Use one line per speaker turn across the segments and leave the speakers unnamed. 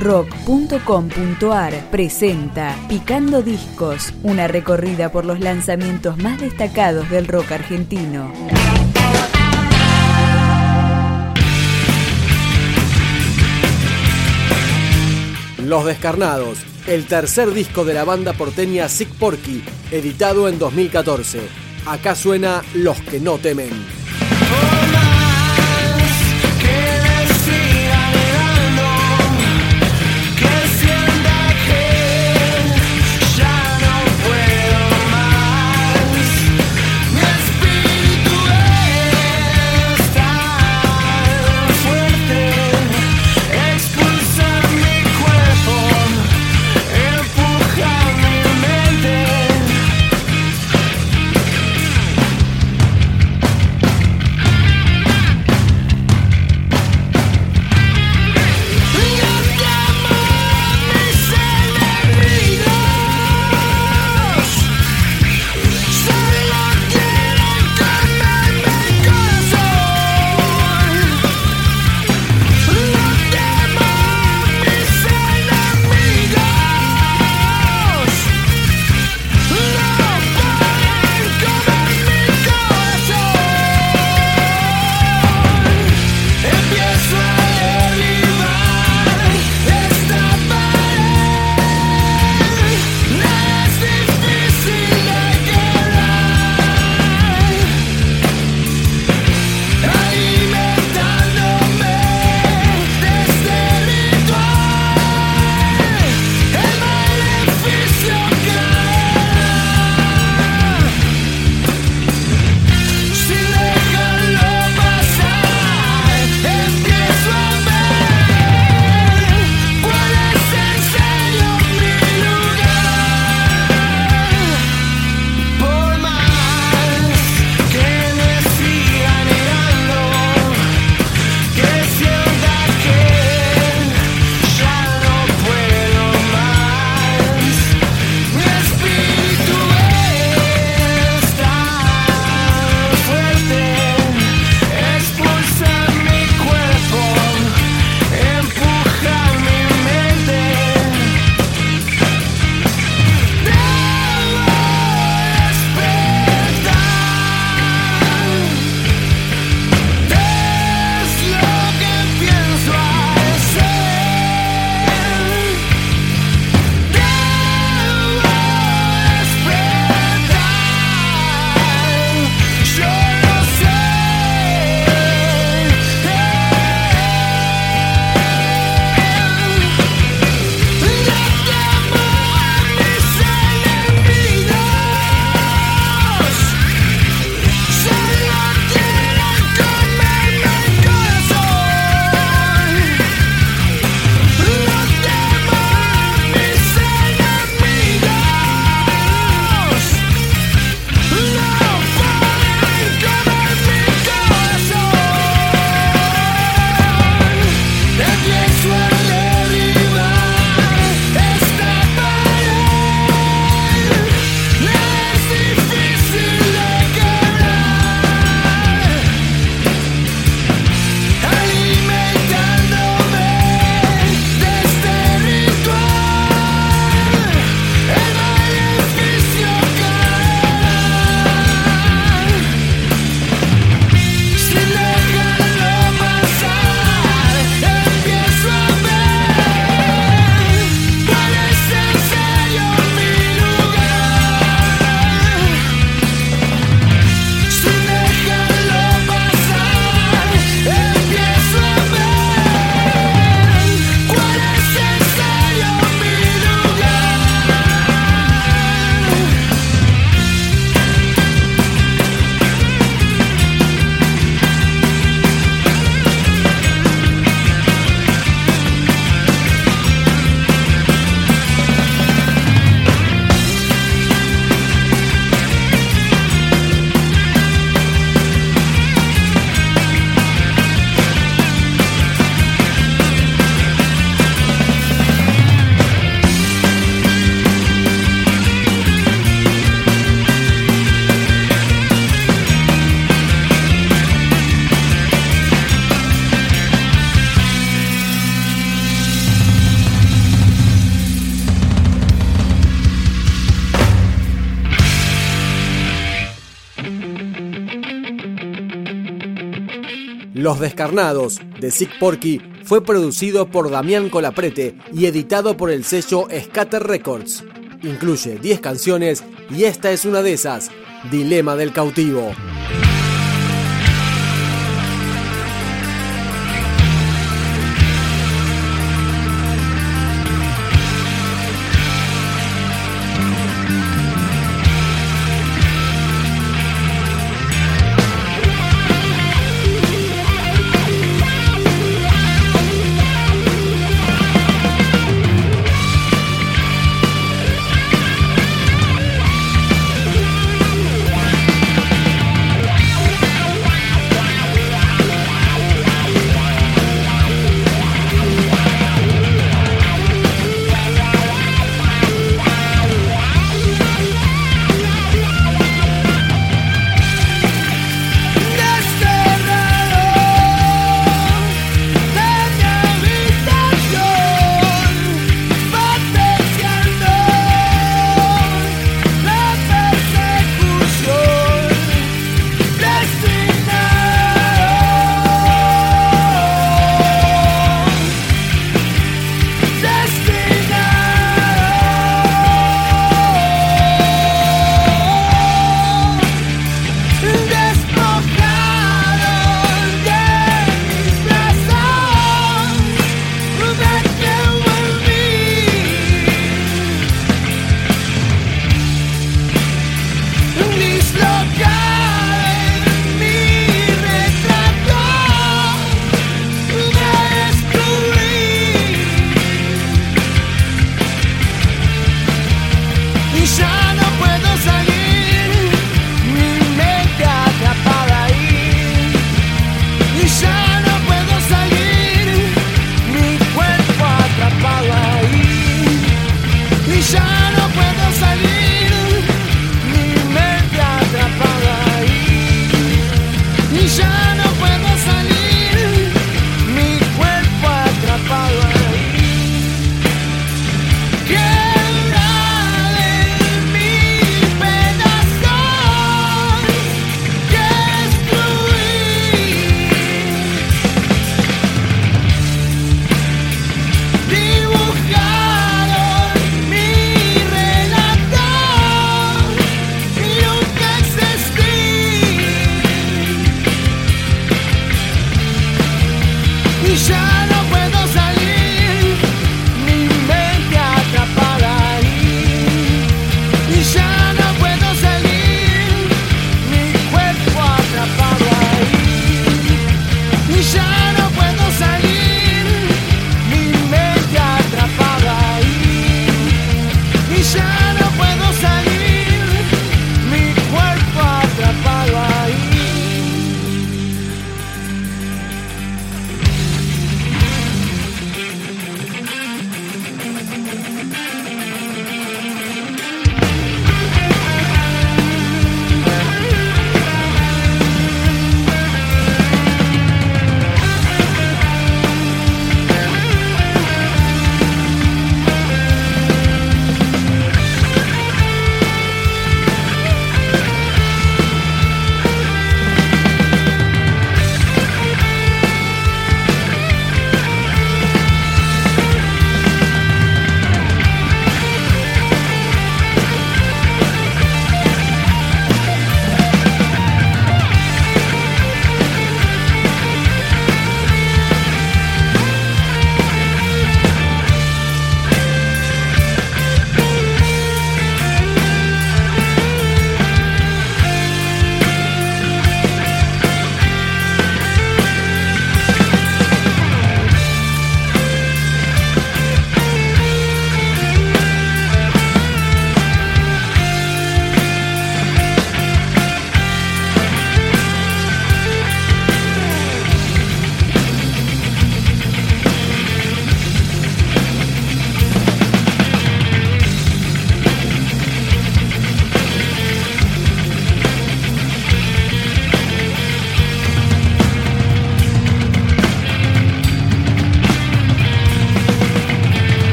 rock.com.ar presenta Picando Discos, una recorrida por los lanzamientos más destacados del rock argentino.
Los Descarnados, el tercer disco de la banda porteña Sick Porky, editado en 2014. Acá suena Los que no temen. Los Descarnados, de Sick Porky, fue producido por Damián Colaprete y editado por el sello Scatter Records. Incluye 10 canciones y esta es una de esas, Dilema del Cautivo.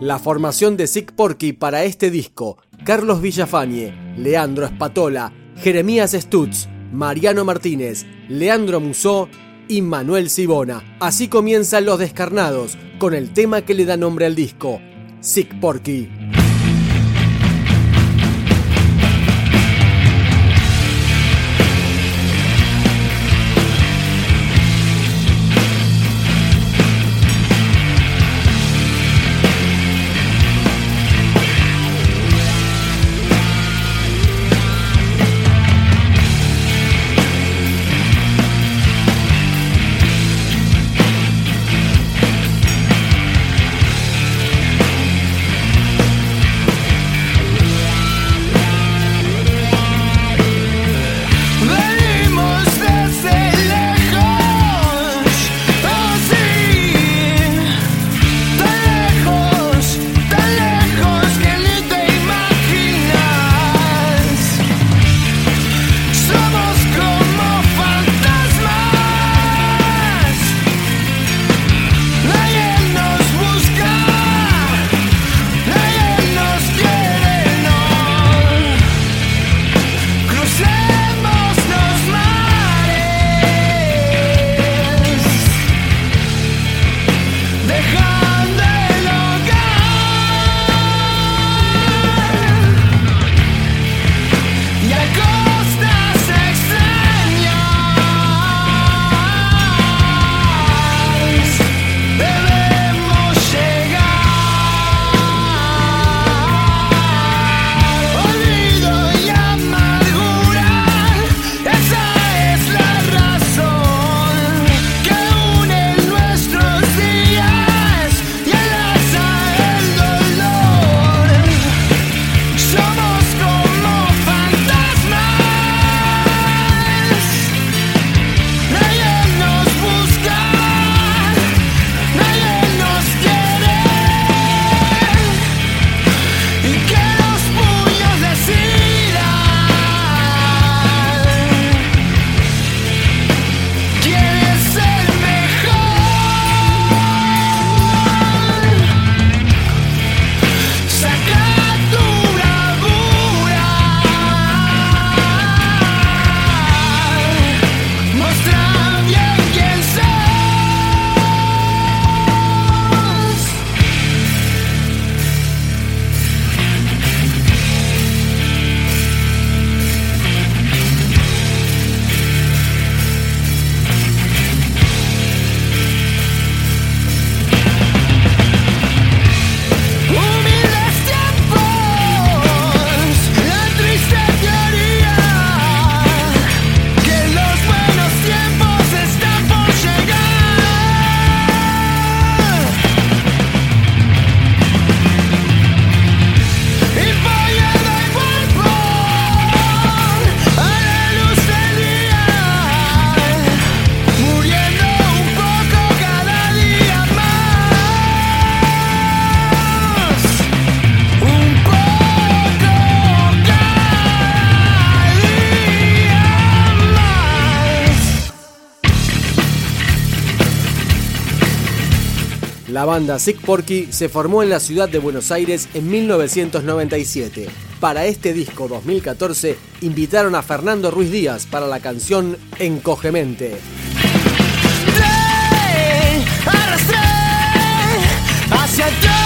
La formación de Sick Porky para este disco, Carlos Villafañe, Leandro Espatola, Jeremías Stutz, Mariano Martínez, Leandro Musó y Manuel Sibona. Así comienzan Los Descarnados, con el tema que le da nombre al disco, Sick Porky. Come on! La banda Sick Porky se formó en la ciudad de Buenos Aires en 1997. Para este disco 2014 invitaron a Fernando Ruiz Díaz para la canción Encogemente.
Debajo